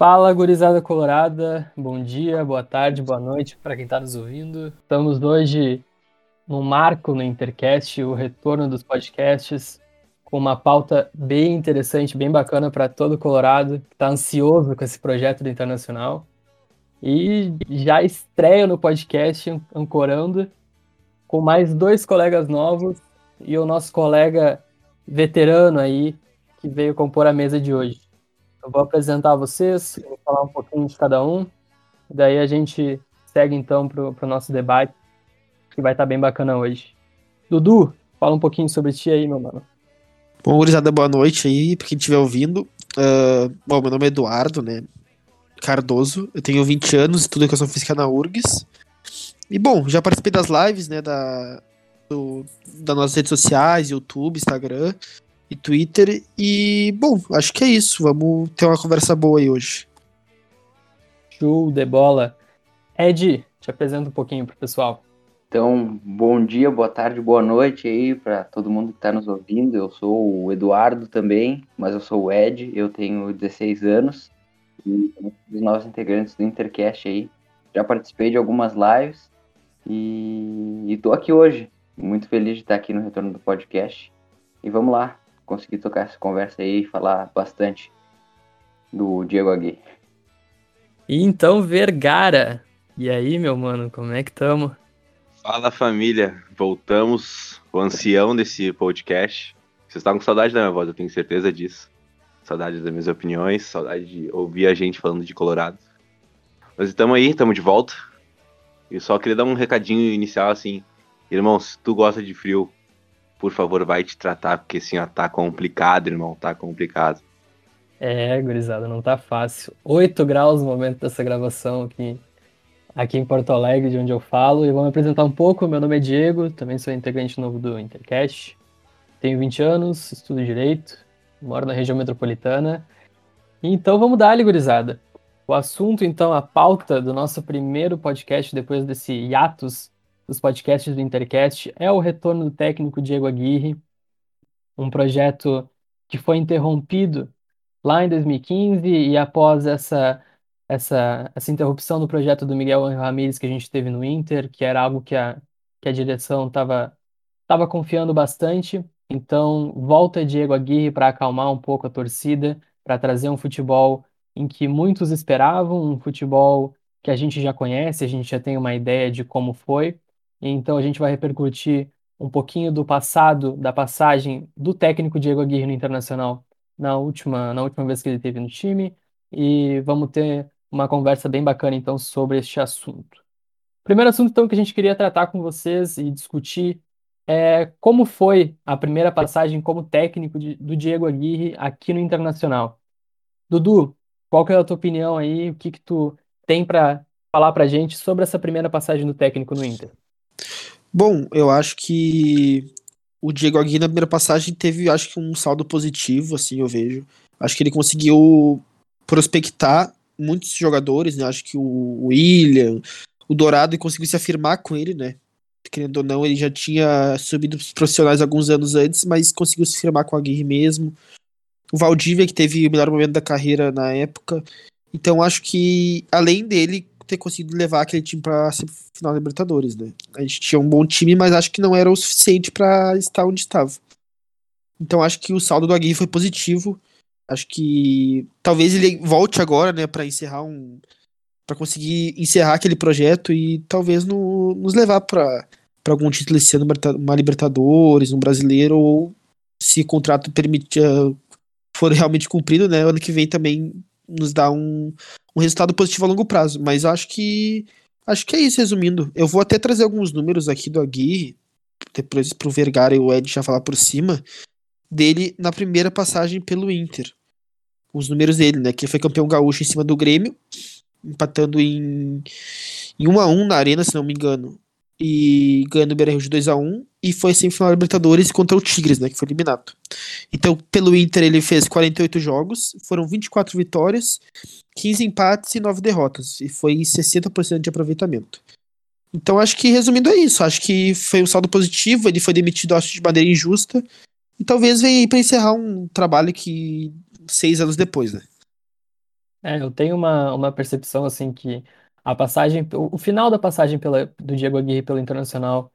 Fala, gurizada colorada. Bom dia, boa tarde, boa noite para quem está nos ouvindo. Estamos hoje num marco no Intercast, o retorno dos podcasts, com uma pauta bem interessante, bem bacana para todo Colorado que está ansioso com esse projeto do Internacional. E já estreia no podcast ancorando com mais dois colegas novos e o nosso colega veterano aí que veio compor a mesa de hoje. Eu vou apresentar vocês, vou falar um pouquinho de cada um, daí a gente segue então para o nosso debate, que vai estar tá bem bacana hoje. Dudu, fala um pouquinho sobre ti aí, meu mano. Bom, gurizada, boa noite aí, pra quem estiver ouvindo. Uh, bom, meu nome é Eduardo, né? Cardoso, eu tenho 20 anos, estudo educação física na URGS. E bom, já participei das lives, né, da, do, das nossas redes sociais, YouTube, Instagram e Twitter. E, bom, acho que é isso. Vamos ter uma conversa boa aí hoje. Show de bola. Ed, te apresenta um pouquinho pro pessoal. Então, bom dia, boa tarde, boa noite aí para todo mundo que está nos ouvindo. Eu sou o Eduardo também, mas eu sou o Ed, eu tenho 16 anos e um dos novos integrantes do Intercast aí. Já participei de algumas lives e estou aqui hoje. Muito feliz de estar aqui no retorno do podcast. E vamos lá, conseguir tocar essa conversa aí e falar bastante do Diego Agui. E então, Vergara. E aí, meu mano, como é que tamo? Fala família, voltamos, o ancião desse podcast. Vocês estão com saudade da minha voz, eu tenho certeza disso. Saudade das minhas opiniões, saudade de ouvir a gente falando de Colorado. Mas estamos aí, estamos de volta. E só queria dar um recadinho inicial assim. Irmão, se tu gosta de frio, por favor, vai te tratar, porque assim, ó, tá complicado, irmão, tá complicado. É, gurizada, não tá fácil. 8 graus no momento dessa gravação aqui, aqui em Porto Alegre, de onde eu falo, e vou me apresentar um pouco. Meu nome é Diego, também sou integrante novo do Intercast. Tenho 20 anos, estudo Direito, moro na região metropolitana. Então vamos dar, gurizada. O assunto, então, a pauta do nosso primeiro podcast depois desse hiatus dos podcasts do Intercast é o retorno do técnico Diego Aguirre, um projeto que foi interrompido lá em 2015 e após essa, essa, essa interrupção do projeto do Miguel Ramírez que a gente teve no Inter, que era algo que a, que a direção estava tava confiando bastante. Então, volta Diego Aguirre para acalmar um pouco a torcida, para trazer um futebol em que muitos esperavam, um futebol que a gente já conhece, a gente já tem uma ideia de como foi, então a gente vai repercutir um pouquinho do passado, da passagem do técnico Diego Aguirre no Internacional na última, na última vez que ele esteve no time e vamos ter uma conversa bem bacana então sobre este assunto. Primeiro assunto então que a gente queria tratar com vocês e discutir é como foi a primeira passagem como técnico de, do Diego Aguirre aqui no Internacional. Dudu, qual que é a tua opinião aí? O que que tu tem para falar para gente sobre essa primeira passagem do técnico no Inter? Bom, eu acho que o Diego Aguirre na primeira passagem teve, acho que um saldo positivo, assim, eu vejo. Acho que ele conseguiu prospectar muitos jogadores, né? Acho que o William, o Dourado, e conseguiu se afirmar com ele, né? Querendo ou não, ele já tinha subido os profissionais alguns anos antes, mas conseguiu se firmar com a Aguirre mesmo. O Valdívia, que teve o melhor momento da carreira na época. Então, acho que, além dele, ter conseguido levar aquele time para final da Libertadores, né? A gente tinha um bom time, mas acho que não era o suficiente para estar onde estava. Então acho que o saldo do Aguirre foi positivo. Acho que talvez ele volte agora, né, para encerrar um para conseguir encerrar aquele projeto e talvez no, nos levar para para algum título esse ano, uma Libertadores, um brasileiro ou se o contrato permitir for realmente cumprido, né, ano que vem também nos dá um, um resultado positivo a longo prazo. Mas acho que acho que é isso, resumindo. Eu vou até trazer alguns números aqui do Aguirre, depois pro Vergara e o Ed já falar por cima, dele na primeira passagem pelo Inter. Os números dele, né? Que foi campeão gaúcho em cima do Grêmio, empatando em, em 1 a 1 na arena, se não me engano e ganhando o Beira de 2 a 1 e foi semifinal Libertadores contra o Tigres, né, que foi eliminado. Então, pelo Inter ele fez 48 jogos, foram 24 vitórias, 15 empates e 9 derrotas, e foi 60% de aproveitamento. Então, acho que resumindo é isso, acho que foi um saldo positivo, ele foi demitido acho de maneira injusta e talvez venha aí para encerrar um trabalho que seis anos depois, né? É, eu tenho uma, uma percepção assim que a passagem, o, o final da passagem pela, do Diego Aguirre pelo Internacional,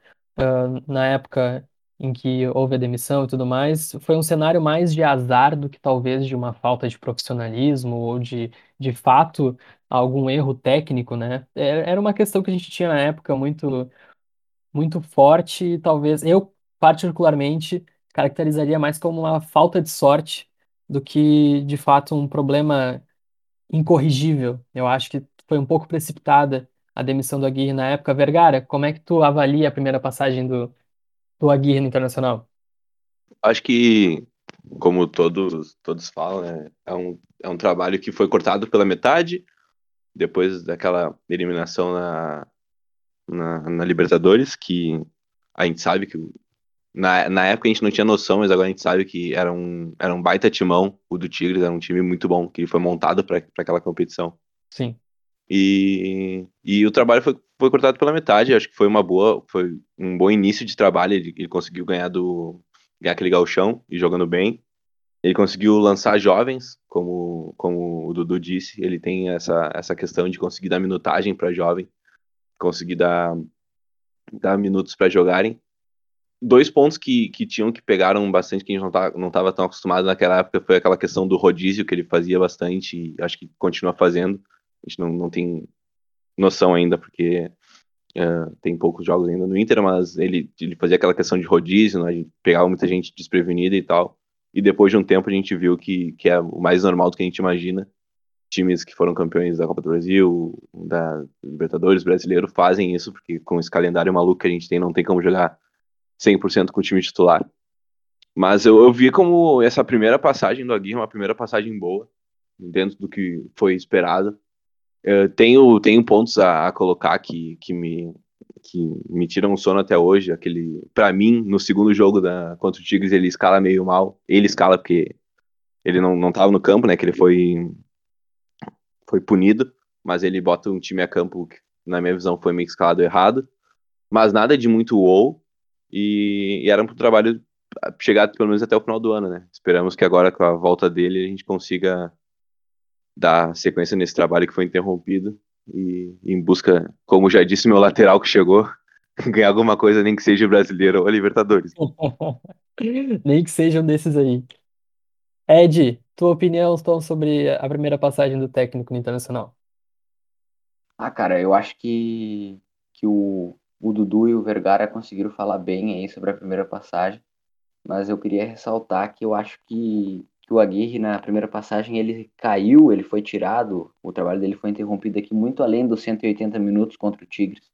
na época em que houve a demissão e tudo mais, foi um cenário mais de azar do que talvez de uma falta de profissionalismo ou de, de fato, algum erro técnico, né? É- Era uma questão que a gente tinha na época muito, muito forte e talvez eu, particularmente, caracterizaria mais como uma falta de sorte do que, de fato, um problema incorrigível. Eu acho que foi um pouco precipitada a demissão do Aguirre na época. Vergara, como é que tu avalia a primeira passagem do, do Aguirre no Internacional? Acho que, como todos, todos falam, né, é, um, é um trabalho que foi cortado pela metade, depois daquela eliminação na, na, na Libertadores, que a gente sabe que na, na época a gente não tinha noção, mas agora a gente sabe que era um, era um baita timão, o do Tigres, era um time muito bom, que foi montado para aquela competição. Sim. E, e o trabalho foi, foi cortado pela metade, acho que foi uma boa, foi um bom início de trabalho, ele, ele conseguiu ganhar do ganhar aquele gauchão e jogando bem. Ele conseguiu lançar jovens, como, como o Dudu disse, ele tem essa, essa questão de conseguir dar minutagem para jovem, conseguir dar, dar minutos para jogarem. Dois pontos que, que tinham que pegaram bastante, que a gente não estava não tava tão acostumado naquela época, foi aquela questão do rodízio, que ele fazia bastante, e acho que continua fazendo. A gente não, não tem noção ainda, porque uh, tem poucos jogos ainda no Inter, mas ele, ele fazia aquela questão de rodízio, né? a gente pegava muita gente desprevenida e tal. E depois de um tempo a gente viu que, que é o mais normal do que a gente imagina. Times que foram campeões da Copa do Brasil, da Libertadores brasileiro, fazem isso, porque com esse calendário maluco que a gente tem, não tem como jogar 100% com o time titular. Mas eu, eu vi como essa primeira passagem do Aguirre, uma primeira passagem boa, dentro do que foi esperado. Eu tenho, tenho pontos a, a colocar que, que, me, que me tiram o sono até hoje. Aquele, para mim, no segundo jogo da, contra o Tigres, ele escala meio mal. Ele escala porque ele não, não tava no campo, né? Que ele foi, foi punido, mas ele bota um time a campo que, na minha visão, foi meio escalado errado. Mas nada de muito wow. E, e era um trabalho chegar pelo menos até o final do ano, né? Esperamos que agora, com a volta dele, a gente consiga dar sequência nesse trabalho que foi interrompido e em busca, como já disse meu lateral que chegou, ganhar alguma coisa, nem que seja brasileiro ou Libertadores. Nem que seja um desses aí. Ed, tua opinião então, sobre a primeira passagem do técnico no Internacional? Ah, cara, eu acho que, que o, o Dudu e o Vergara conseguiram falar bem aí sobre a primeira passagem, mas eu queria ressaltar que eu acho que, que o Aguirre, na primeira passagem, ele caiu, ele foi tirado, o trabalho dele foi interrompido aqui muito além dos 180 minutos contra o Tigres.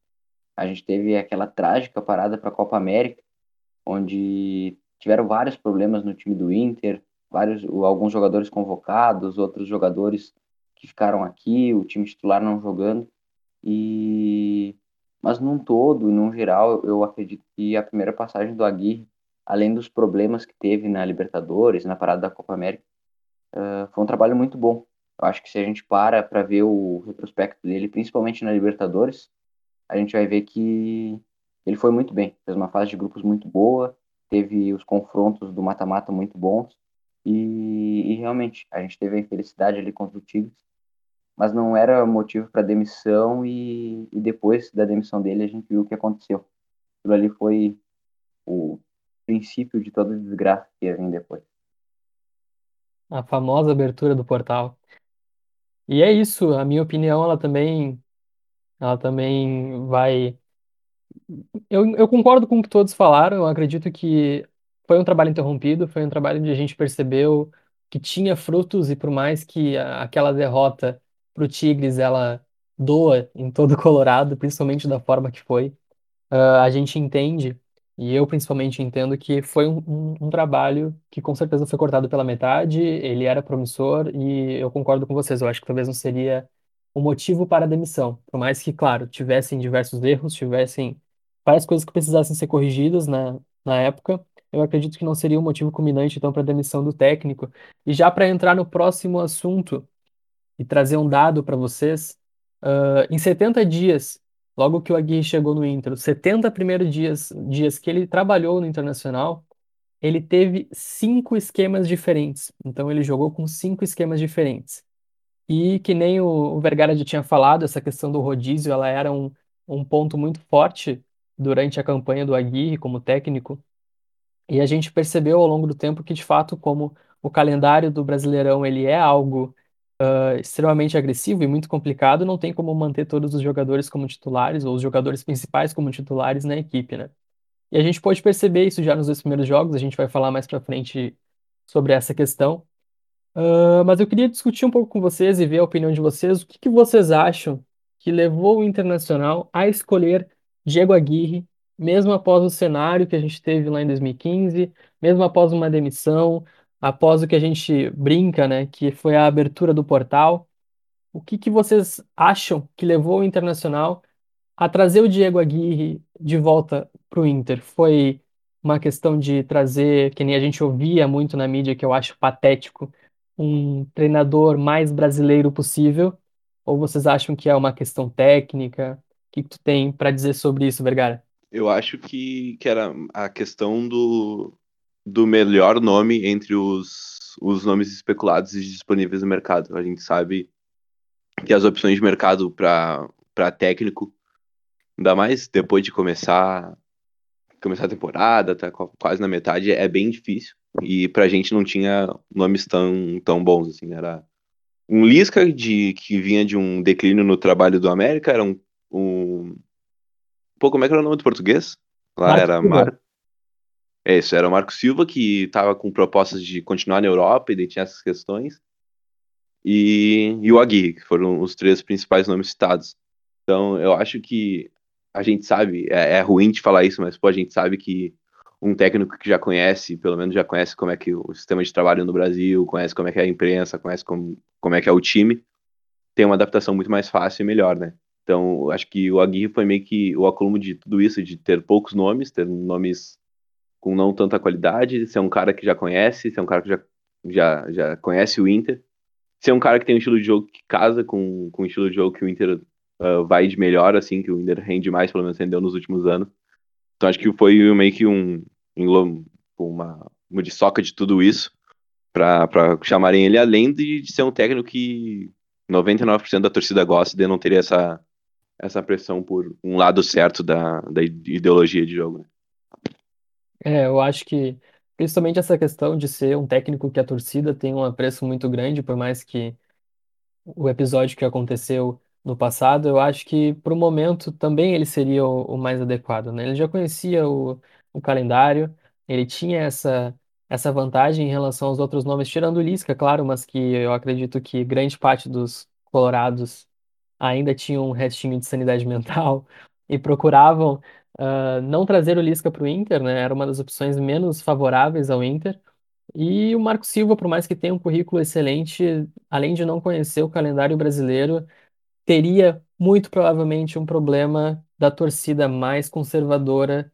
A gente teve aquela trágica parada para a Copa América, onde tiveram vários problemas no time do Inter, vários, alguns jogadores convocados, outros jogadores que ficaram aqui, o time titular não jogando. E mas num todo e num geral, eu acredito que a primeira passagem do Aguirre, além dos problemas que teve na Libertadores, na parada da Copa América, uh, foi um trabalho muito bom. Eu acho que se a gente para para ver o retrospecto dele, principalmente na Libertadores, a gente vai ver que ele foi muito bem. Fez uma fase de grupos muito boa, teve os confrontos do mata-mata muito bons e, e, realmente a gente teve a infelicidade ali contra o Tigres, mas não era motivo para demissão e, e, depois da demissão dele a gente viu o que aconteceu. Aquilo ali foi o princípio de toda desgraça que ia vir depois. A famosa abertura do portal. E é isso, a minha opinião, ela também, ela também vai eu, eu concordo com o que todos falaram. Eu acredito que foi um trabalho interrompido, foi um trabalho onde a gente percebeu que tinha frutos e por mais que a- aquela derrota para o Tigres ela doa em todo o Colorado, principalmente da forma que foi, ah, a gente entende, e eu principalmente entendo que foi um, um- um trabalho que com certeza foi cortado pela metade, ele era promissor e eu concordo com vocês. Eu acho que talvez não seria o motivo para a demissão, por mais que, claro, tivessem diversos erros, tivessem várias coisas que precisassem ser corrigidas na, na época. Eu acredito que não seria um motivo culminante, então, para a demissão do técnico. E já para entrar no próximo assunto e trazer um dado para vocês, ah, em 70 dias, logo que o Aguirre chegou no Inter, os 70 primeiros dias, dias que ele trabalhou no Internacional, ele teve cinco esquemas diferentes. Então, ele jogou com cinco esquemas diferentes. E que nem o, Vergara já tinha falado, essa questão do rodízio, ela era um, um ponto muito forte durante a campanha do Aguirre como técnico. E a gente percebeu ao longo do tempo que, de fato, como o calendário do Brasileirão ele é algo uh, extremamente agressivo e muito complicado, não tem como manter todos os jogadores como titulares, ou os jogadores principais como titulares na equipe, né? E a gente pode perceber isso já nos dois primeiros jogos, a gente vai falar mais pra frente sobre essa questão. Uh, mas eu queria discutir um pouco com vocês e ver a opinião de vocês. O que que vocês acham que levou o Internacional a escolher Diego Aguirre, mesmo após o cenário que a gente teve lá em 2015, mesmo após uma demissão, após o que a gente brinca, né, que foi a abertura do portal? O que que vocês acham que levou o Internacional a trazer o Diego Aguirre de volta para o Inter? Foi uma questão de trazer, que nem a gente ouvia muito na mídia, que eu acho patético, um treinador mais brasileiro possível? Ou vocês acham que é uma questão técnica? O que, que tu tem para dizer sobre isso, Vergara? Eu acho que, que era a questão do, do melhor nome entre os, os nomes especulados e disponíveis no mercado. A gente sabe que as opções de mercado para técnico, ainda mais depois de começar começar a temporada, tá quase na metade, é bem difícil. E pra gente não tinha nomes tão, tão bons, assim. Era um Lisca, de, que vinha de um declínio no trabalho do América, era um. um... Pô, como é que era o nome do português? Lá Marco era. Mar... É isso, era o Marco Silva, que tava com propostas de continuar na Europa, e tinha essas questões. E, e o Aguirre, que foram os três principais nomes citados. Então, eu acho que a gente sabe, é, é ruim de falar isso, mas pô, a gente sabe que um técnico que já conhece, pelo menos já conhece como é que o sistema de trabalho no Brasil, conhece como é que é a imprensa, conhece como, como é que é o time, tem uma adaptação muito mais fácil e melhor, né? Então, acho que o Aguirre foi meio que o acúmulo de tudo isso, de ter poucos nomes, ter nomes com não tanta qualidade, ser um cara que já conhece, ser um cara que já, já, já conhece o Inter, ser um cara que tem um estilo de jogo que casa com, com o estilo de jogo que o Inter uh, vai de melhor, assim, que o Inter rende mais, pelo menos rendeu nos últimos anos. Então acho que foi meio que um uma, uma de de tudo isso para chamarem ele, além de, de ser um técnico que 99% da torcida gosta de não ter essa, essa pressão por um lado certo da, da ideologia de jogo. né? É, eu acho que principalmente essa questão de ser um técnico que a torcida tem um apreço muito grande, por mais que o episódio que aconteceu no passado, eu acho que para o momento também ele seria o, o mais adequado, né? Ele já conhecia o, o calendário, ele tinha essa, essa vantagem em relação aos outros nomes, tirando o Lisca, claro, mas que eu acredito que grande parte dos colorados ainda tinham um restinho de sanidade mental e procuravam ah, não trazer o Lisca para o Inter, né? Era uma das opções menos favoráveis ao Inter. E o Marco Silva, por mais que tenha um currículo excelente, além de não conhecer o calendário brasileiro, teria muito provavelmente um problema da torcida mais conservadora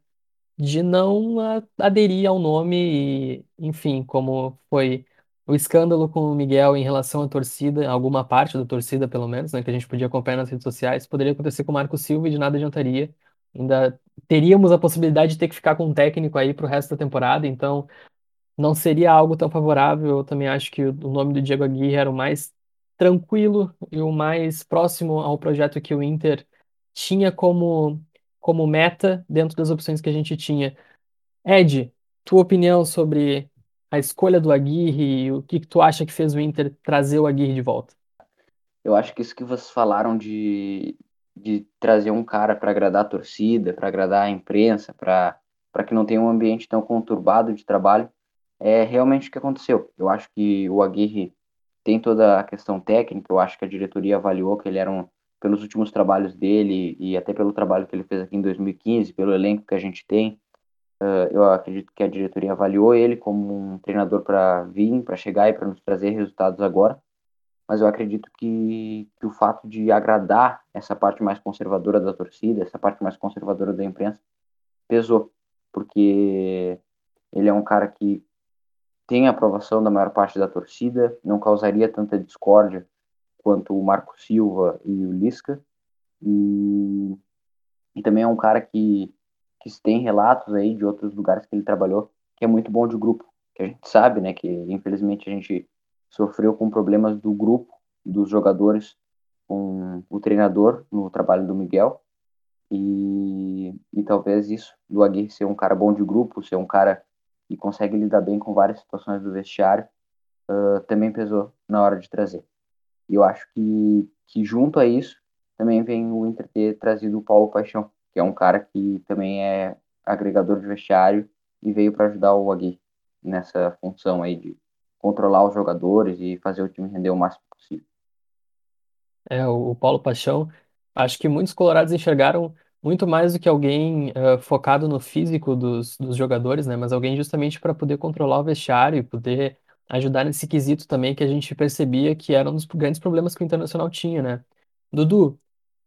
de não aderir ao nome e, enfim, como foi o escândalo com o Miguel em relação à torcida, alguma parte da torcida, pelo menos, né, que a gente podia acompanhar nas redes sociais, poderia acontecer com o Marco Silva e de nada adiantaria. Ainda teríamos a possibilidade de ter que ficar com um técnico aí pro resto da temporada, então não seria algo tão favorável. Eu também acho que o o nome do Diego Aguirre era o mais tranquilo e o mais próximo ao projeto que o Inter tinha como, como meta dentro das opções que a gente tinha. Ed, tua opinião sobre a escolha do Aguirre e o que que tu acha que fez o Inter trazer o Aguirre de volta? Eu acho que isso que vocês falaram de, de trazer um cara para agradar a torcida, para agradar a imprensa, para que não tenha um ambiente tão conturbado de trabalho, é realmente o que aconteceu. Eu acho que o Aguirre tem toda a questão técnica, eu acho que a diretoria avaliou que ele era um, pelos últimos trabalhos dele e até pelo trabalho que ele fez aqui em 2015, pelo elenco que a gente tem, uh, eu acredito que a diretoria avaliou ele como um treinador para vir, para chegar e para nos trazer resultados agora. Mas eu acredito que, que o fato de agradar essa parte mais conservadora da torcida, essa parte mais conservadora da imprensa, pesou, porque ele é um cara que tem a aprovação da maior parte da torcida, não causaria tanta discórdia quanto o Marco Silva e o Lisca. E, e também é um cara que, que tem relatos aí de outros lugares que ele trabalhou, que é muito bom de grupo, que a gente sabe, né, que infelizmente a gente sofreu com problemas do grupo dos jogadores com o treinador no trabalho do Miguel. E, e talvez isso, do Aguirre ser um cara bom de grupo, ser um cara que consegue lidar bem com várias situações do vestiário, uh, também pesou na hora de trazer. E eu acho que, que junto a isso, também vem o Inter ter trazido o Paulo Paixão, que é um cara que também é agregador de vestiário e veio para ajudar o Aguirre nessa função aí de controlar os jogadores e fazer o time render o máximo possível. É, o Paulo Paixão, acho que muitos colorados enxergaram muito mais do que alguém uh, focado no físico dos, dos jogadores, né? Mas alguém justamente para poder controlar o vestiário e poder ajudar nesse quesito também que a gente percebia que era um dos grandes problemas que o Internacional tinha, né? Dudu,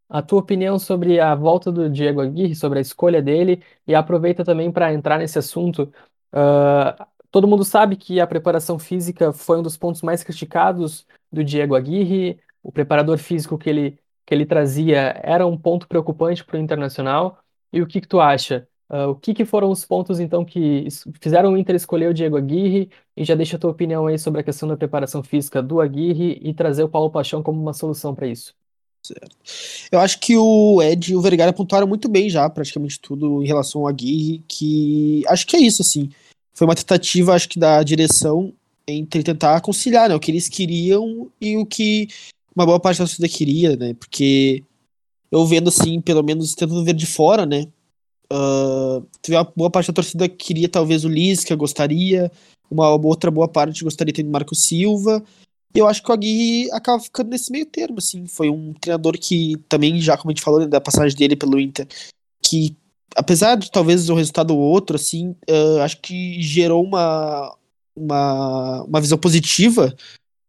a tua opinião sobre a volta do Diego Aguirre, sobre a escolha dele, e aproveita também para entrar nesse assunto. Uh, todo mundo sabe que a preparação física foi um dos pontos mais criticados do Diego Aguirre, o preparador físico que ele, que ele trazia era um ponto preocupante para o Internacional. E o que, que tu acha? Uh, o que, que foram os pontos, então, que fizeram o Inter escolher o Diego Aguirre? E já deixa a tua opinião aí sobre a questão da preparação física do Aguirre e trazer o Paulo Paixão como uma solução para isso. Certo. Eu acho que o Ed e o Vergara apontaram muito bem já, praticamente tudo em relação ao Aguirre, que acho que é isso, assim. Foi uma tentativa, acho que, da direção entre tentar conciliar né, o que eles queriam e o que uma boa parte da torcida queria, né? Porque eu vendo assim, pelo menos tentando ver de fora, né? Uh, teve uma boa parte da torcida que queria talvez o Lisca, gostaria, uma outra boa parte gostaria de ter o Marco Silva, eu acho que o Aguirre acaba ficando nesse meio termo, assim. Foi um treinador que também, já como a gente falou né, da passagem dele pelo Inter, que apesar de talvez o resultado outro, assim, uh, acho que gerou uma, uma, uma visão positiva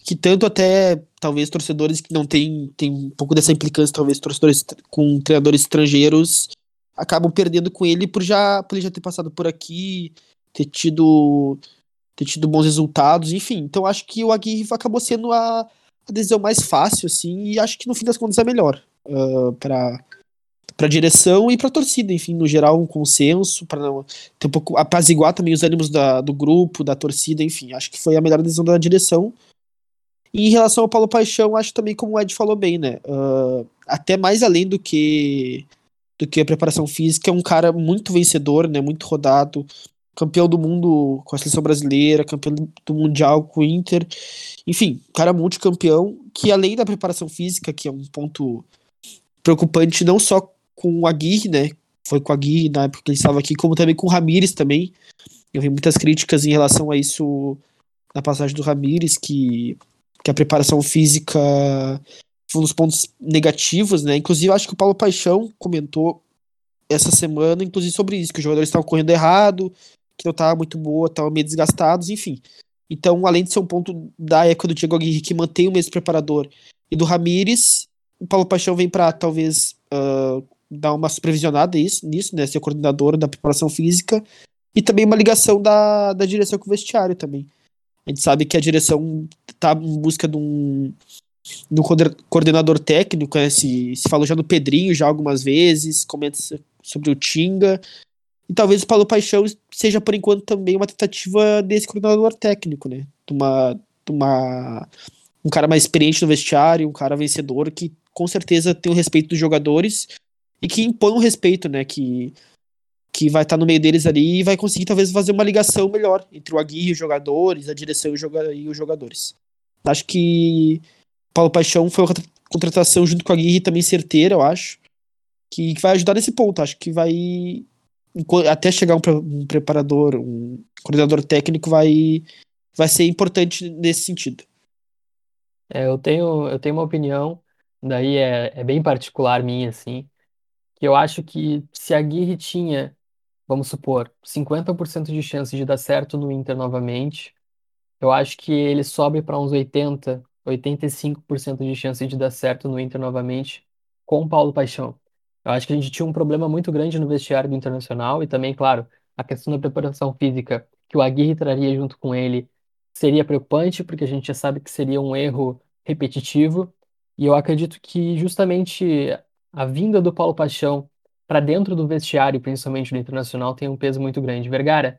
que tanto até talvez torcedores que não têm tem um pouco dessa implicância, talvez torcedores com treinadores estrangeiros acabam perdendo com ele por já por ele já ter passado por aqui, ter tido ter tido bons resultados, enfim. Então acho que o Aguirre acabou sendo a, a decisão mais fácil, assim, e acho que no fim das contas é melhor uh, para para direção e para torcida, enfim, no geral um consenso para ter um pouco apaziguar também os ânimos da, do grupo, da torcida, enfim, acho que foi a melhor decisão da direção. E em relação ao Paulo Paixão, acho também como o Ed falou bem, né, uh, até mais além do que do que a preparação física, é um cara muito vencedor, né, muito rodado, campeão do mundo com a seleção brasileira, campeão do mundial com o Inter, enfim, cara multicampeão, que além da preparação física, que é um ponto preocupante não só com o Aguirre, né, foi com o Aguirre na época que ele estava aqui, como também com o Ramires também, eu vi muitas críticas em relação a isso na passagem do Ramires, que, que a preparação física foi um dos pontos negativos, né, inclusive acho que o Paulo Paixão comentou essa semana, inclusive sobre isso, que os jogadores estavam correndo errado, que não tava muito boa, estavam meio desgastados, enfim. Então, além de ser um ponto da época do Diego Aguirre que mantém o mesmo preparador e do Ramires, o Paulo Paixão vem para talvez uh, dar uma supervisionada isso, nisso, né? Ser coordenador da preparação física e também uma ligação da, da direção com o vestiário também. A gente sabe que a direção tá em busca de um, de um coordenador técnico, né? se, se falou já no Pedrinho já algumas vezes, comenta sobre o Tinga. E talvez o Paulo Paixão seja, por enquanto, também uma tentativa desse coordenador técnico, né? De uma, de uma, um cara mais experiente no vestiário, um cara vencedor que com certeza tem o respeito dos jogadores e que impõe um respeito, né? Que, que vai estar no meio deles ali e vai conseguir talvez fazer uma ligação melhor entre o Aguirre e os jogadores, a direção e os jogadores. Acho que Paulo Paixão foi uma contratação junto com a Aguirre também certeira, eu acho, que vai ajudar nesse ponto. Acho que vai até chegar um, um preparador, um coordenador técnico, vai, vai ser importante nesse sentido. É, eu tenho, eu tenho uma opinião, daí é, é bem particular minha, assim, eu acho que se a Aguirre tinha, vamos supor, 50% de chance de dar certo no Inter novamente, eu acho que ele sobe para uns 80, 85% de chance de dar certo no Inter novamente com o Paulo Paixão. Eu acho que a gente tinha um problema muito grande no vestiário do Internacional e também, claro, a questão da preparação física que o Aguirre traria junto com ele seria preocupante, porque a gente já sabe que seria um erro repetitivo. E eu acredito que justamente a vinda do Paulo Paixão para dentro do vestiário, principalmente do Internacional, tem um peso muito grande. Vergara,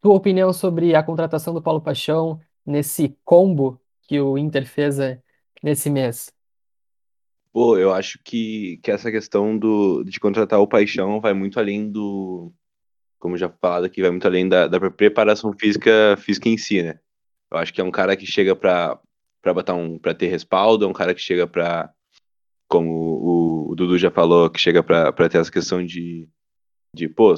tua opinião sobre a contratação do Paulo Paixão nesse combo que o Inter fez nesse mês? Pô, eu acho que, que essa questão do, de contratar o Paixão vai muito além do, como já falado aqui, vai muito além da, da preparação física, física em si, né? Eu acho que é um cara que chega para botar um para ter respaldo, é um cara que chega para como o, Dudu já falou, que chega para ter essa questão de de pô,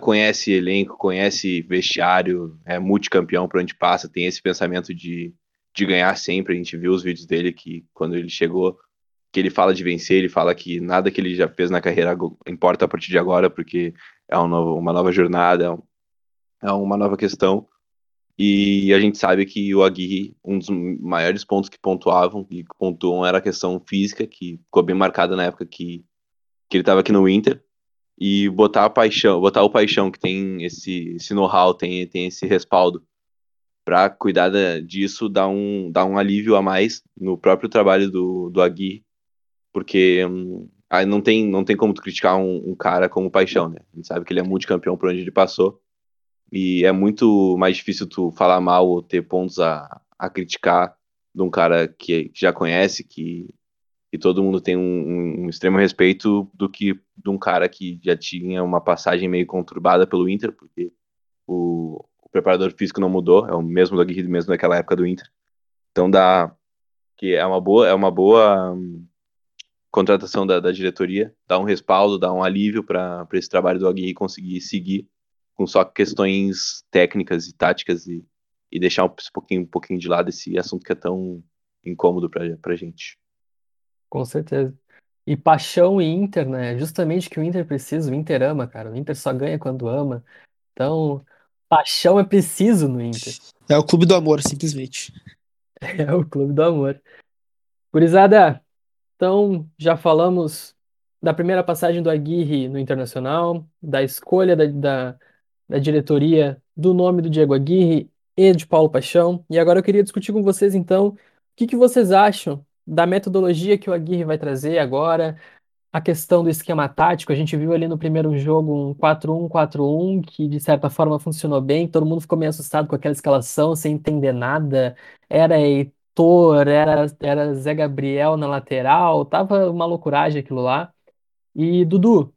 conhece elenco, conhece vestiário, é multicampeão por onde passa, tem esse pensamento de, de ganhar sempre. A gente viu os vídeos dele que quando ele chegou, que ele fala de vencer, ele fala que nada que ele já fez na carreira importa a partir de agora, porque é um novo, uma nova jornada, é, um, é uma nova questão. E a gente sabe que o Aguirre, um dos maiores pontos que pontuavam e pontuam era a questão física, que ficou bem marcada na época que, que ele estava aqui no Inter. E botar a paixão, botar o paixão que tem esse, esse know-how, tem, tem esse respaldo para cuidar disso, dá um, dá um alívio a mais no próprio trabalho do, do Aguirre, porque hum, aí não tem, não tem como criticar um, um cara como paixão, né? A gente sabe que ele é multicampeão por onde ele passou e é muito mais difícil tu falar mal ou ter pontos a, a criticar de um cara que, que já conhece, que, que todo mundo tem um, um, extremo respeito do que de um cara que já tinha uma passagem meio conturbada pelo Inter, porque o, o preparador físico não mudou, é o mesmo do Aguirre, mesmo daquela época do Inter. Então dá que é uma boa, é uma boa um, contratação da, da, diretoria, dá um respaldo, dá um alívio para esse trabalho do Aguirre conseguir seguir com só questões técnicas e táticas e, e deixar um pouquinho, um pouquinho de lado esse assunto que é tão incômodo para a gente. Com certeza. E paixão e Inter, né? Justamente que o Inter precisa, o Inter ama, cara. O Inter só ganha quando ama. Então, paixão é preciso no Inter. É o clube do amor, simplesmente. É o clube do amor. Gurizada, então já falamos da primeira passagem do Aguirre no Internacional, da escolha da, da, da diretoria do nome do Diego Aguirre e de Paulo Paixão. E agora eu queria discutir com vocês, então, o que, que vocês acham da metodologia que o Aguirre vai trazer agora, a questão do esquema tático. A gente viu ali no primeiro jogo um 4-1-4-1, que de certa forma funcionou bem, todo mundo ficou meio assustado com aquela escalação, sem entender nada. Era Heitor, era, era Zé Gabriel na lateral, tava uma loucuragem aquilo lá. E Dudu, o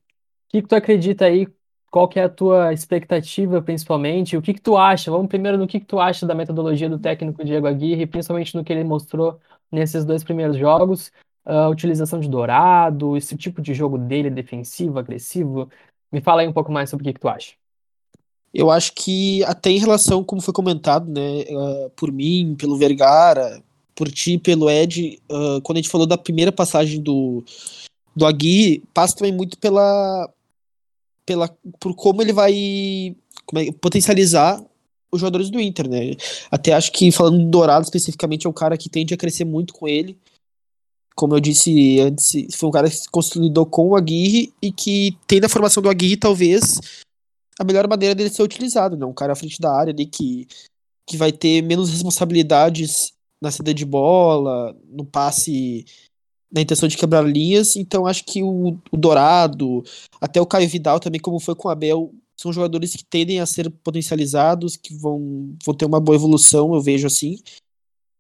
que, que tu acredita aí qual que é a tua expectativa, principalmente? O que que tu acha? Vamos primeiro no que que tu acha da metodologia do técnico Diego Aguirre, principalmente no que ele mostrou nesses dois primeiros jogos, a utilização de Dourado, esse tipo de jogo dele, defensivo, agressivo. Me fala aí um pouco mais sobre o que que tu acha. Eu acho que até em relação, como foi comentado, né, uh, por mim, pelo Vergara, por ti, pelo Ed, uh, quando a gente falou da primeira passagem do, do Aguirre, passa também muito pela, pela, por como ele vai como é, potencializar os jogadores do Inter, né? Até acho que, falando do Dourado especificamente, é um cara que tende a crescer muito com ele. Como eu disse antes, foi um cara que se consolidou com o Aguirre e que tem na formação do Aguirre, talvez, a melhor maneira dele ser utilizado, né? Um cara à frente da área ali que, que vai ter menos responsabilidades na saída de bola, no passe na intenção de quebrar linhas, então acho que o, o, Dourado, até o Caio Vidal também, como foi com o Abel, são jogadores que tendem a ser potencializados, que vão, vão ter uma boa evolução, eu vejo assim.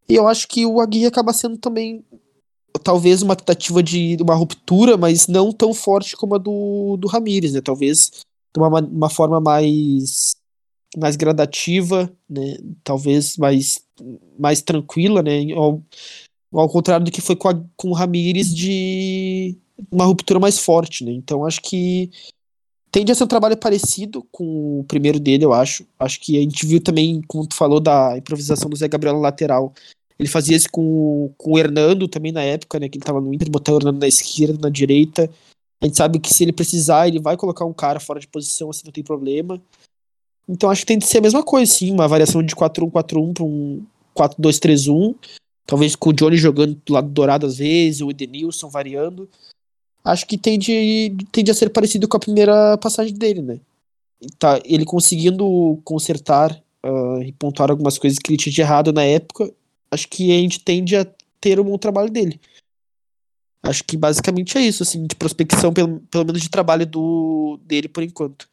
E eu acho que o Aguirre acaba sendo também talvez uma tentativa de uma ruptura, mas não tão forte como a do, do Ramires, né? Talvez de uma, uma forma mais mais gradativa, né? Talvez mais mais tranquila, né? Ao contrário do que foi com, a, com o Ramires de uma ruptura mais forte, né? Então acho que tende a ser um trabalho parecido com o primeiro dele, eu acho. Acho que a gente viu também, como tu falou, da improvisação do Zé Gabriel na lateral. Ele fazia isso com, com o Hernando também na época, né? Que ele tava no Inter, botar o Hernando na esquerda, na direita. A gente sabe que se ele precisar, ele vai colocar um cara fora de posição, assim, não tem problema. Então acho que tem que ser a mesma coisa, sim. Uma variação de 4-1-4-1 para um 4-2-3-1. Talvez com o Johnny jogando do lado dourado às vezes, o Edenilson variando. Acho que tende, tende a ser parecido com a primeira passagem dele, né? Tá, ele conseguindo consertar uh, e pontuar algumas coisas que ele tinha de errado na época, acho que a gente tende a ter um bom trabalho dele. Acho que basicamente é isso, assim, de prospecção, pelo, pelo menos de trabalho do, dele por enquanto.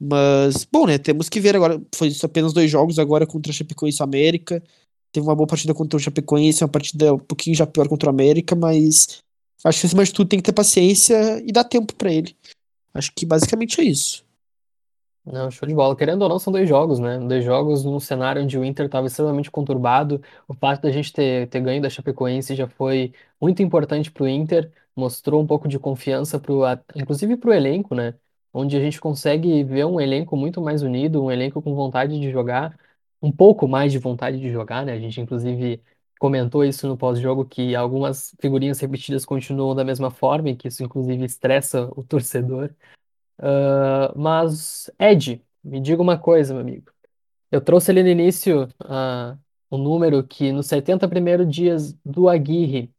Mas, bom, né, temos que ver agora, foi apenas dois jogos agora contra Chapecoense América, teve uma boa partida contra o Chapecoense, uma partida um pouquinho já pior contra o América, mas acho que acima de tudo tem que ter paciência e dar tempo para ele. Acho que basicamente é isso. Não, show de bola. Querendo ou não, são dois jogos, né? Dois jogos num cenário onde o Inter estava extremamente conturbado. O fato da gente ter, ter ganho da Chapecoense já foi muito importante para o Inter, mostrou um pouco de confiança, pro, inclusive para o elenco, né? Onde a gente consegue ver um elenco muito mais unido, um elenco com vontade de jogar, um pouco mais de vontade de jogar, né? A gente, inclusive, comentou isso no pós-jogo, que algumas figurinhas repetidas continuam da mesma forma e que isso, inclusive, estressa o torcedor. Uh, mas, Ed, me diga uma coisa, meu amigo. Eu trouxe ali no início uh, um número que nos 70 primeiros dias do Aguirre,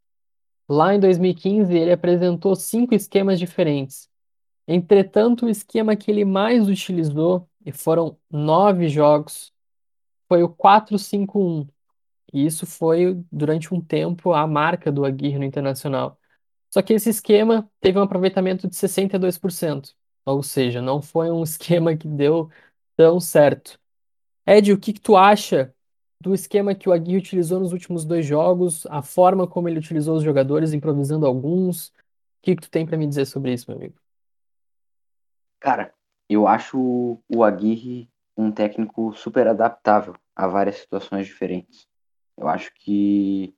lá em 2015, ele apresentou cinco esquemas diferentes. Entretanto, o esquema que ele mais utilizou, e foram nove jogos, foi o 4-5-1. E isso foi, durante um tempo, a marca do Aguirre no Internacional. Só que esse esquema teve um aproveitamento de 62%. Ou seja, não foi um esquema que deu tão certo. Ed, o que, que tu acha do esquema que o Aguirre utilizou nos últimos dois jogos, a forma como ele utilizou os jogadores, improvisando alguns? O que, que tu tem para me dizer sobre isso, meu amigo? Cara, eu acho o Aguirre um técnico super adaptável a várias situações diferentes. Eu acho que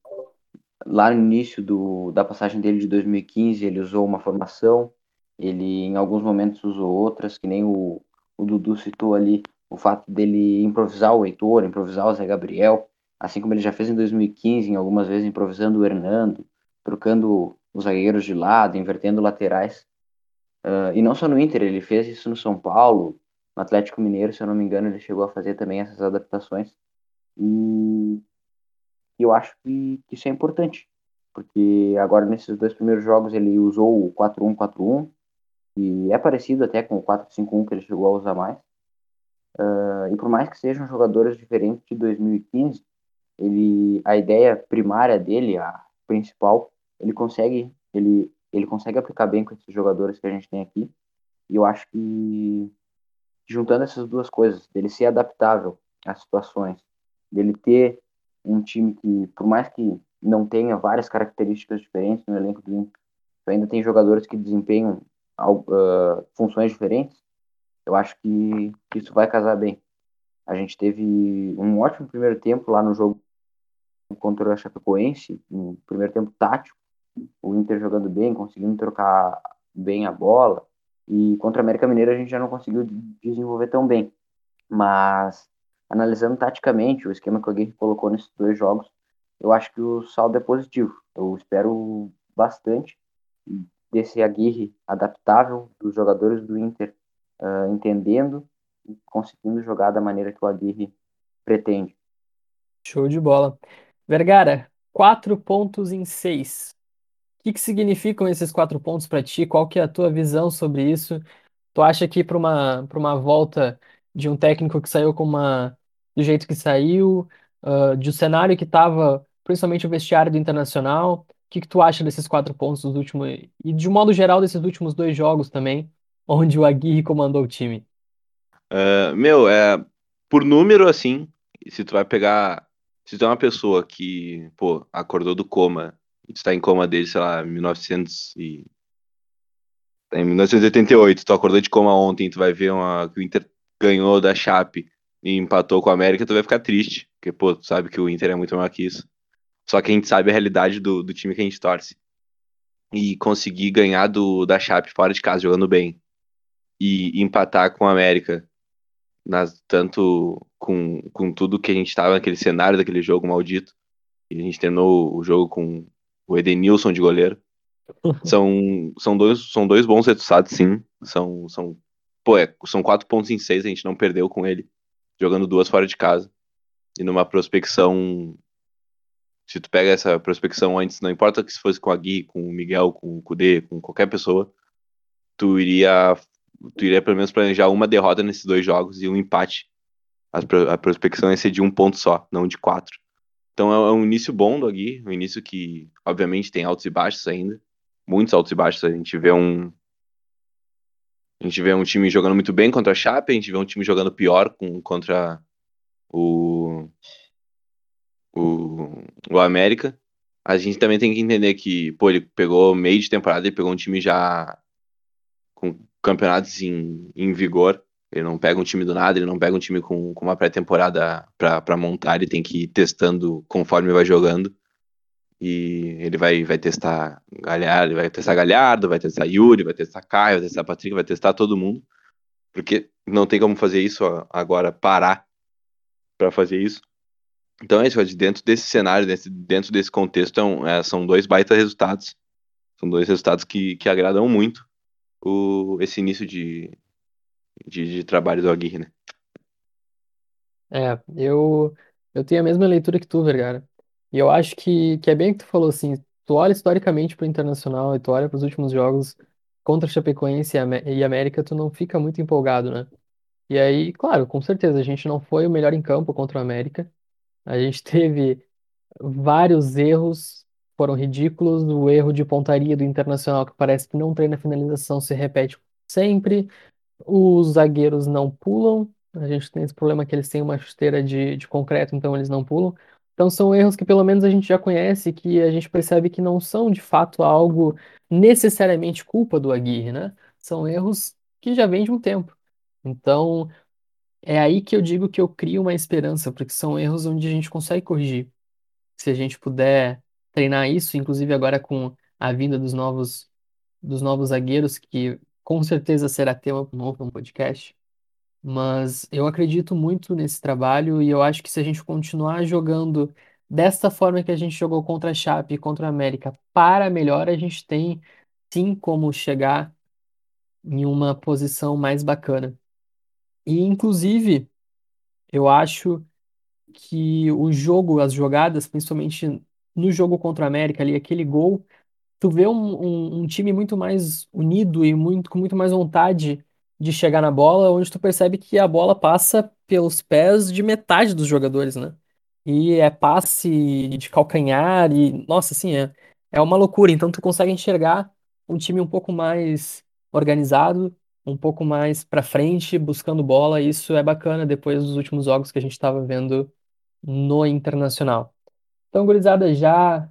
lá no início do, da passagem dele de 2015, ele usou uma formação, ele, em alguns momentos, usou outras, que nem o, o Dudu citou ali, o fato dele improvisar o Heitor, improvisar o Zé Gabriel, assim como ele já fez em 2015, em algumas vezes improvisando o Hernando, trocando os zagueiros de lado, invertendo laterais. Uh, e não só no Inter, ele fez isso no São Paulo, Atlético Mineiro, se eu não me engano, ele chegou a fazer também essas adaptações. E eu acho que, que isso é importante, porque agora nesses dois primeiros jogos ele usou o 4-1-4-1, e é parecido até com o 4-5-1 que ele chegou a usar mais. Uh, e por mais que sejam jogadores diferentes de 2015, ele, a ideia primária dele, a principal, ele consegue, ele, ele consegue aplicar bem com esses jogadores que a gente tem aqui. E eu acho que juntando essas duas coisas, dele ser adaptável às situações, dele ter um time que, por mais que não tenha várias características diferentes no elenco do Inter, ainda tem jogadores que desempenham uh, funções diferentes, eu acho que, isso vai casar bem. A gente teve um ótimo primeiro tempo lá no jogo contra o Chapecoense, um primeiro tempo tático, o Inter jogando bem, conseguindo trocar bem a bola, e contra o América Mineiro a gente já não conseguiu desenvolver tão bem. Mas, analisando taticamente o esquema que o Aguirre colocou nesses dois jogos, eu acho que o saldo é positivo. Eu espero bastante desse Aguirre adaptável, dos jogadores do Inter uh, entendendo e conseguindo jogar da maneira que o Aguirre pretende. Show de bola. Vergara, quatro pontos em seis. O que, que significam esses quatro pontos para ti? Qual que é a tua visão sobre isso? Tu acha que para uma, uma volta de um técnico que saiu com uma, do jeito que saiu, uh, de um cenário que estava, principalmente o vestiário do Internacional, que, que tu acha desses quatro pontos dos últimos. E de um modo geral desses últimos dois jogos também, onde o Aguirre comandou o time? Uh, meu, é, por número, assim, se tu vai pegar. Se tu é uma pessoa que, pô, acordou do coma, está em coma desde, sei lá, 1900 e. Em 1988, tu acordou de coma ontem, tu vai ver uma, que o Inter ganhou da Chape e empatou com a América, tu vai ficar triste, porque, pô, tu sabe que o Inter é muito maior que isso. Só que a gente sabe a realidade do, do time que a gente torce. E conseguir ganhar do, da Chape fora de casa, jogando bem. E, empatar com a América. Nas, tanto com, com tudo que a gente estava naquele cenário daquele jogo maldito. E a gente terminou o jogo com o Edenilson de goleiro. São, são, dois, são dois bons resultados, sim. São, são, pô, é, são quatro pontos em seis, a gente não perdeu com ele. Jogando duas fora de casa. E numa prospecção se tu pega essa prospecção antes, não importa que se fosse com a Gui, com o Miguel, com o Kudê, com qualquer pessoa, tu iria, tu iria pelo menos planejar uma derrota nesses dois jogos e um empate. A, prospecção ia ser de um ponto só, não de quatro. Então é, é um início bom do Agui, um início que, obviamente, tem altos e baixos ainda. Muitos altos e baixos. A gente vê um. A gente vê um time jogando muito bem contra a Chape, a gente vê um time jogando pior com, contra o, o, o América. A gente também tem que entender que, pô, ele pegou meio de temporada, ele pegou um time já com campeonatos em, em vigor. Ele não pega um time do nada, ele não pega um time com, com uma pré-temporada para montar, ele tem que ir testando conforme vai jogando. E ele vai, vai testar Galhardo, vai testar Galhardo, vai testar Yuri, vai testar Caio, vai testar Patrick, vai testar todo mundo. Porque não tem como fazer isso agora, parar para fazer isso. Então é isso, dentro desse cenário, dentro desse contexto, é, são dois baita resultados. São dois resultados que, que agradam muito o, esse início de, de, de trabalho do Aguirre, né? É, eu, eu tenho a mesma leitura que tu, Vergara. E eu acho que, que é bem que tu falou, assim, tu olha historicamente pro Internacional e tu olha pros últimos jogos contra Chapecoense e, América, tu não fica muito empolgado, né? E aí, claro, com certeza, a gente não foi o melhor em campo contra o América. A gente teve vários erros, foram ridículos. O erro de pontaria do Internacional, que parece que não treina finalização, se repete sempre. Os zagueiros não pulam. A gente tem esse problema que eles têm uma chuteira de, de concreto, então eles não pulam. Então são erros que pelo menos a gente já conhece, que a gente percebe que não são de fato algo necessariamente culpa do Aguirre, né? São erros que já vêm de um tempo. Então é aí que eu digo que eu crio uma esperança, porque são erros onde a gente consegue corrigir. Se a gente puder treinar isso, inclusive agora com a vinda dos novos dos novos zagueiros, que com certeza será tema novo no podcast. Mas eu acredito muito nesse trabalho e eu acho que se a gente continuar jogando desta forma que a gente jogou contra a Chape e contra a América para melhor, a gente tem sim como chegar em uma posição mais bacana. E inclusive, eu acho que o jogo, as jogadas, principalmente no jogo contra a América ali, aquele gol, tu vê um, um, um time muito mais unido e muito, com muito mais vontade de chegar na bola, onde tu percebe que a bola passa pelos pés de metade dos jogadores, né? E é passe de calcanhar e, nossa, assim, é, é uma loucura. Então tu consegue enxergar um time um pouco mais organizado, um pouco mais para frente, buscando bola. Isso é bacana depois dos últimos jogos que a gente estava vendo no Internacional. Então, gurizada, já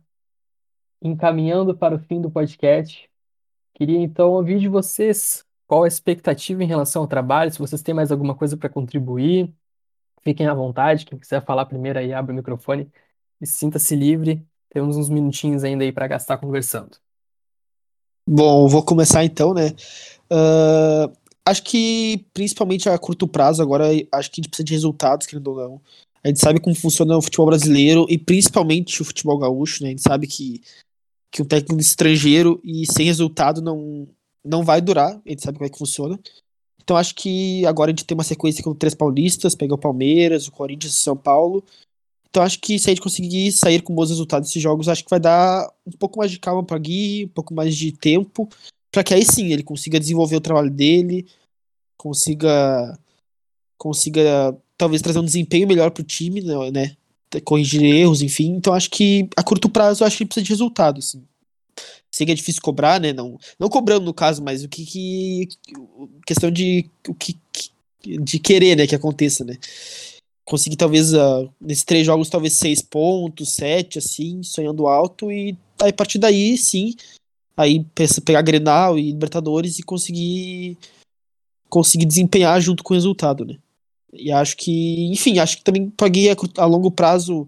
encaminhando para o fim do podcast, queria então ouvir de vocês qual a expectativa em relação ao trabalho, se vocês têm mais alguma coisa para contribuir, fiquem à vontade, quem quiser falar primeiro aí, abre o microfone e sinta-se livre. Temos uns minutinhos ainda aí para gastar conversando. Bom, vou começar então, né? Uh, acho que principalmente a curto prazo agora, acho que a gente precisa de resultados, querendo ou não. A gente sabe como funciona o futebol brasileiro e principalmente o futebol gaúcho, né? A gente sabe que, que um técnico estrangeiro e sem resultado não, não vai durar, a gente sabe como é que funciona. Então acho que agora a gente tem uma sequência com três paulistas, pega o Palmeiras, o Corinthians e São Paulo. Então acho que se a gente conseguir sair com bons resultados desses jogos, acho que vai dar um pouco mais de calma para Gui, um pouco mais de tempo, para que aí sim ele consiga desenvolver o trabalho dele, consiga consiga talvez trazer um desempenho melhor pro time, né, né? Corrigir erros, enfim. Então acho que a curto prazo acho que precisa de resultado, assim. Sei que é difícil cobrar, né? Não, não cobrando no caso, mas o que, que questão de o que, de querer, né, que aconteça, né? Conseguir talvez uh, nesses três jogos talvez seis pontos, sete, assim, sonhando alto e aí a partir daí, sim, aí pegar Grenal e Libertadores e conseguir conseguir desempenhar junto com o resultado, né? E acho que, enfim, acho que também paguei a, a longo prazo,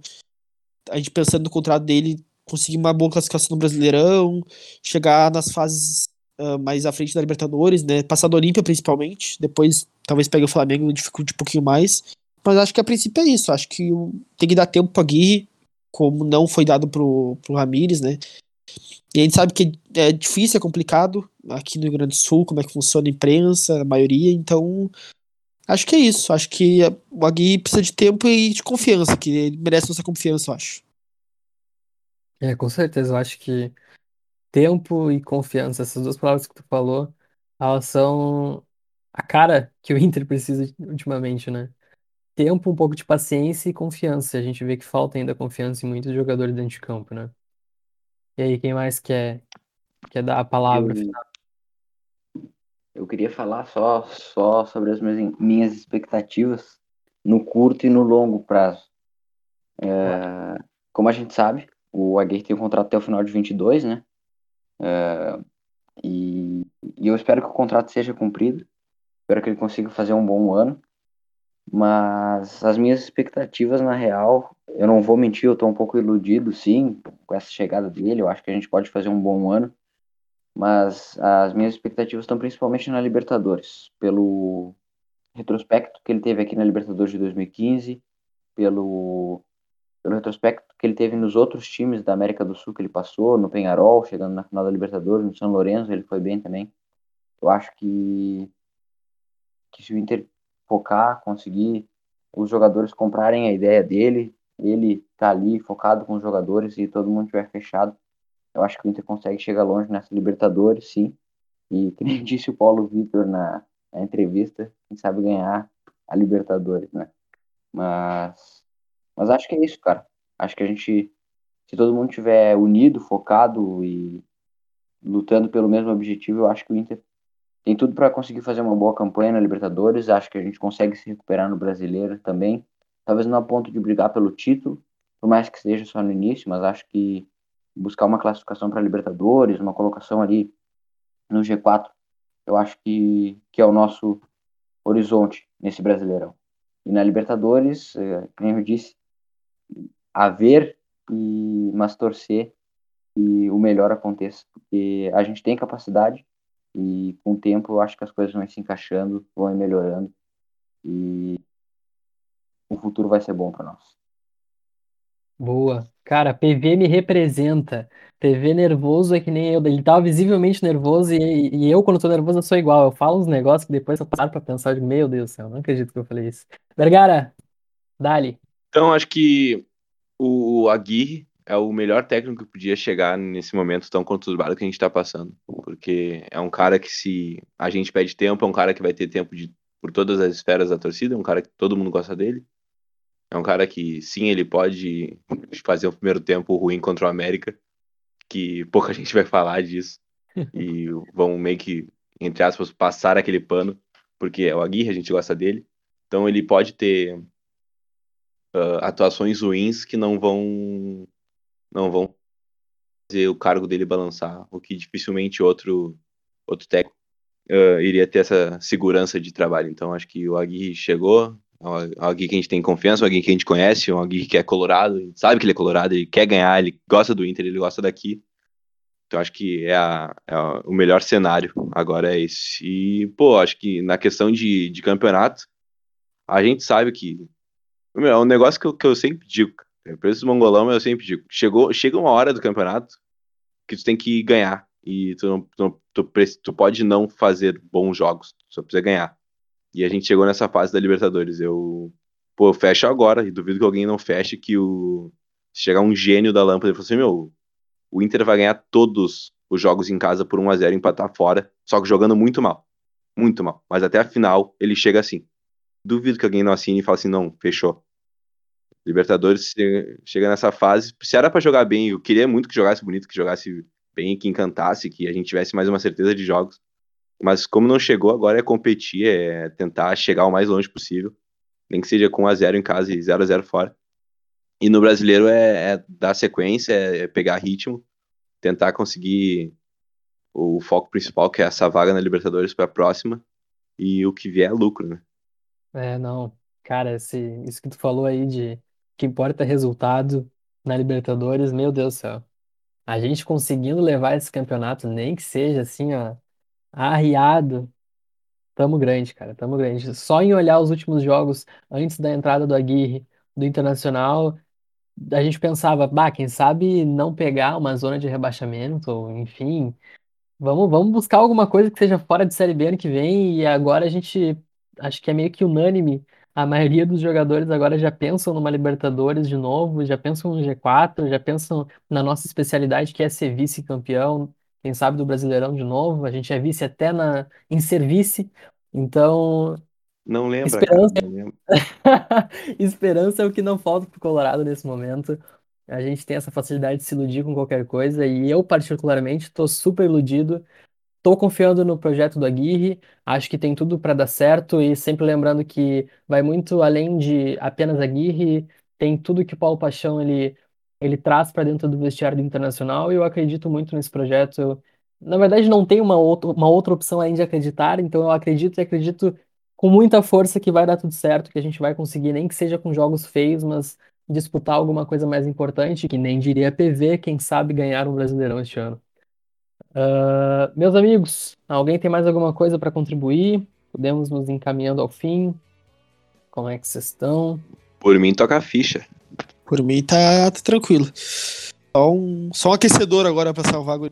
a gente pensando no contrato dele, conseguir uma boa classificação no Brasileirão, chegar nas fases uh, mais à frente da Libertadores, né? Passar do Olímpia principalmente, depois talvez pegue o Flamengo e dificulte um pouquinho mais. Mas acho que a princípio é isso, acho que tem que dar tempo para Aguirre, como não foi dado pro, pro Ramires, né? E a gente sabe que é difícil, é complicado aqui no Rio Grande do Sul, como é que funciona a imprensa, a maioria, então acho que é isso. Acho que o Aguirre precisa de tempo e de confiança, que ele merece nossa confiança, eu acho. É, com certeza, eu acho que tempo e confiança, essas duas palavras que tu falou, elas são a cara que o Inter precisa ultimamente, né? Tempo, um pouco de paciência e confiança. A gente vê que falta ainda confiança em muitos jogadores dentro de campo, né? E aí, quem mais quer, quer dar a palavra Eu, final? Eu queria falar só, só sobre as minhas, expectativas no curto e no longo prazo. É, como a gente sabe, o Aguirre tem um contrato até o final de 22, né? Uh, e, e, eu espero que o contrato seja cumprido. Espero que ele consiga fazer um bom ano. Mas as minhas expectativas, na real, eu não vou mentir, eu tô um pouco iludido, sim, com essa chegada dele. Eu acho que a gente pode fazer um bom ano. Mas as minhas expectativas estão principalmente na Libertadores, pelo retrospecto que ele teve aqui na Libertadores de 2015, pelo, pelo retrospecto que ele teve nos outros times da América do Sul que ele passou, no Penharol, chegando na final da Libertadores, no São Lourenço, ele foi bem também. Eu acho que, que se o Inter focar, conseguir os jogadores comprarem a ideia dele, ele tá ali focado com os jogadores e todo mundo tiver fechado, eu acho que o Inter consegue chegar longe nessa Libertadores, sim. E que nem disse o Paulo Vitor na, na entrevista, quem sabe ganhar a Libertadores, né? Mas, mas acho que é isso, cara. Acho que a gente, se todo mundo tiver unido, focado e lutando pelo mesmo objetivo, eu acho que o Inter tem tudo para conseguir fazer uma boa campanha na Libertadores. Acho que a gente consegue se recuperar no Brasileiro também. Talvez não a ponto de brigar pelo título, por mais que seja só no início, mas acho que buscar uma classificação para Libertadores, uma colocação ali no G4, eu acho que, que é o nosso horizonte nesse Brasileirão. E na Libertadores, é, como eu disse, a ver, e, mas torcer e o melhor aconteça, porque a gente tem capacidade, e com o tempo eu acho que as coisas vão se encaixando, vão melhorando e o futuro vai ser bom para nós. Boa. Cara, PV me representa. PV nervoso é que nem eu. Ele tava visivelmente nervoso e, e eu, quando tô nervoso, eu sou igual. Eu falo uns negócios que depois eu paro pra pensar, de meu Deus do céu, não acredito que eu falei isso. Vergara, dali. Então, acho que o Aguirre é o melhor técnico que podia chegar nesse momento tão conturbado que a gente está passando. Porque é um cara que, se a gente pede tempo, é um cara que vai ter tempo de, por todas as esferas da torcida, é um cara que todo mundo gosta dele. É um cara que, sim, ele pode fazer um primeiro tempo ruim contra o América, que pouca gente vai falar disso. E vão meio que, entre aspas, passar aquele pano, porque é o Aguirre, a gente gosta dele. Então ele pode ter uh, atuações ruins que não vão não vão fazer o cargo dele balançar, o que dificilmente outro outro técnico uh, iria ter essa segurança de trabalho. Então acho que o Aguirre chegou, alguém que a gente tem confiança, alguém que a gente conhece, alguém que é colorado, sabe que ele é colorado, ele quer ganhar, ele gosta do Inter, ele gosta daqui. Então acho que é, a, é a, o melhor cenário agora é esse. E, pô, acho que na questão de, de campeonato, a gente sabe que é um negócio que eu, que eu sempre digo, o preço do mongolão eu sempre digo, chegou, chega uma hora do campeonato que tu tem que ganhar e tu, não, tu, tu, tu pode não fazer bons jogos, só precisa ganhar. E a gente chegou nessa fase da Libertadores. Eu, pô, eu fecho agora e duvido que alguém não feche que o se chegar um gênio da lâmpada e falar assim, meu, o Inter vai ganhar todos os jogos em casa por 1 a 0 empatar fora, só que jogando muito mal. Muito mal. Mas até a final ele chega assim. Duvido que alguém não assine e fale assim, não, fechou. Libertadores chega nessa fase. Se era para jogar bem, eu queria muito que jogasse bonito, que jogasse bem, que encantasse, que a gente tivesse mais uma certeza de jogos. Mas como não chegou, agora é competir, é tentar chegar o mais longe possível. Nem que seja com 1x0 em casa e 0x0 fora. E no brasileiro é, é dar sequência, é, é pegar ritmo, tentar conseguir o foco principal, que é essa vaga na Libertadores para a próxima. E o que vier é lucro, né? É, não. Cara, esse, isso que tu falou aí de que importa resultado na Libertadores, meu Deus do céu. A gente conseguindo levar esse campeonato, nem que seja assim, ó, arriado, tamo grande, cara, tamo grande. Só em olhar os últimos jogos antes da entrada do Aguirre do Internacional, a gente pensava, bah, quem sabe não pegar uma zona de rebaixamento, ou enfim, vamos, vamos buscar alguma coisa que seja fora de Série B ano que vem, e agora a gente, acho que é meio que unânime, a maioria dos jogadores agora já pensam numa Libertadores de novo, já pensam no G4, já pensam na nossa especialidade que é ser vice-campeão, quem sabe do Brasileirão de novo, a gente é vice até na, em serviço, então Não lembra, esperança, cara, não lembra. esperança é o que não falta pro Colorado nesse momento. A gente tem essa facilidade de se iludir com qualquer coisa e eu particularmente estou super iludido. Tô confiando no projeto do Aguirre, acho que tem tudo para dar certo e sempre lembrando que vai muito além de apenas Aguirre, tem tudo que o Paulo Paixão ele ele traz para dentro do vestiário Internacional e eu acredito muito nesse projeto. Eu, na verdade, não tem uma outra, uma outra opção além de acreditar, então eu acredito e acredito com muita força que vai dar tudo certo, que a gente vai conseguir, nem que seja com jogos feios, mas disputar alguma coisa mais importante, que nem diria PV, quem sabe ganhar um Brasileirão este ano. Uh, meus amigos, alguém tem mais alguma coisa para contribuir? Podemos nos encaminhando ao fim. Como é que vocês estão? Por mim, toca a ficha. Por mim, tá, tá tranquilo. Só um, só um aquecedor agora para salvar a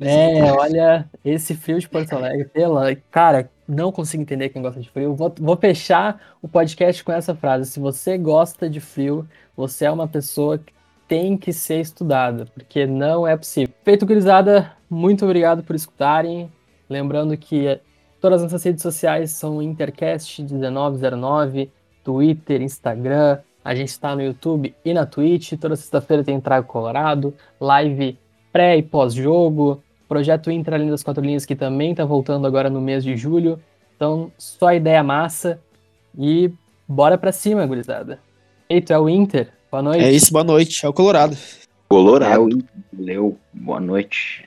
é, olha, esse frio de Porto Alegre, pela. Cara, não consigo entender quem gosta de frio. Vou, vou fechar o podcast com essa frase. Se você gosta de frio, você é uma pessoa que tem que ser estudada, porque não é possível. Feito, gurizada, muito obrigado por escutarem. Lembrando que todas as nossas redes sociais são Intercast1909, Twitter, Instagram. A gente está no YouTube e na Twitch. Toda sexta-feira tem Trago Colorado, live pré e pós-jogo. Projeto Intra Além das Quatro Linhas, que também está voltando agora no mês de julho. Então, só ideia massa. E bora pra cima, gurizada. Eito, é o Inter. Boa noite. É isso, boa noite. É o Colorado. Colorado. É o Inter. Valeu, boa noite.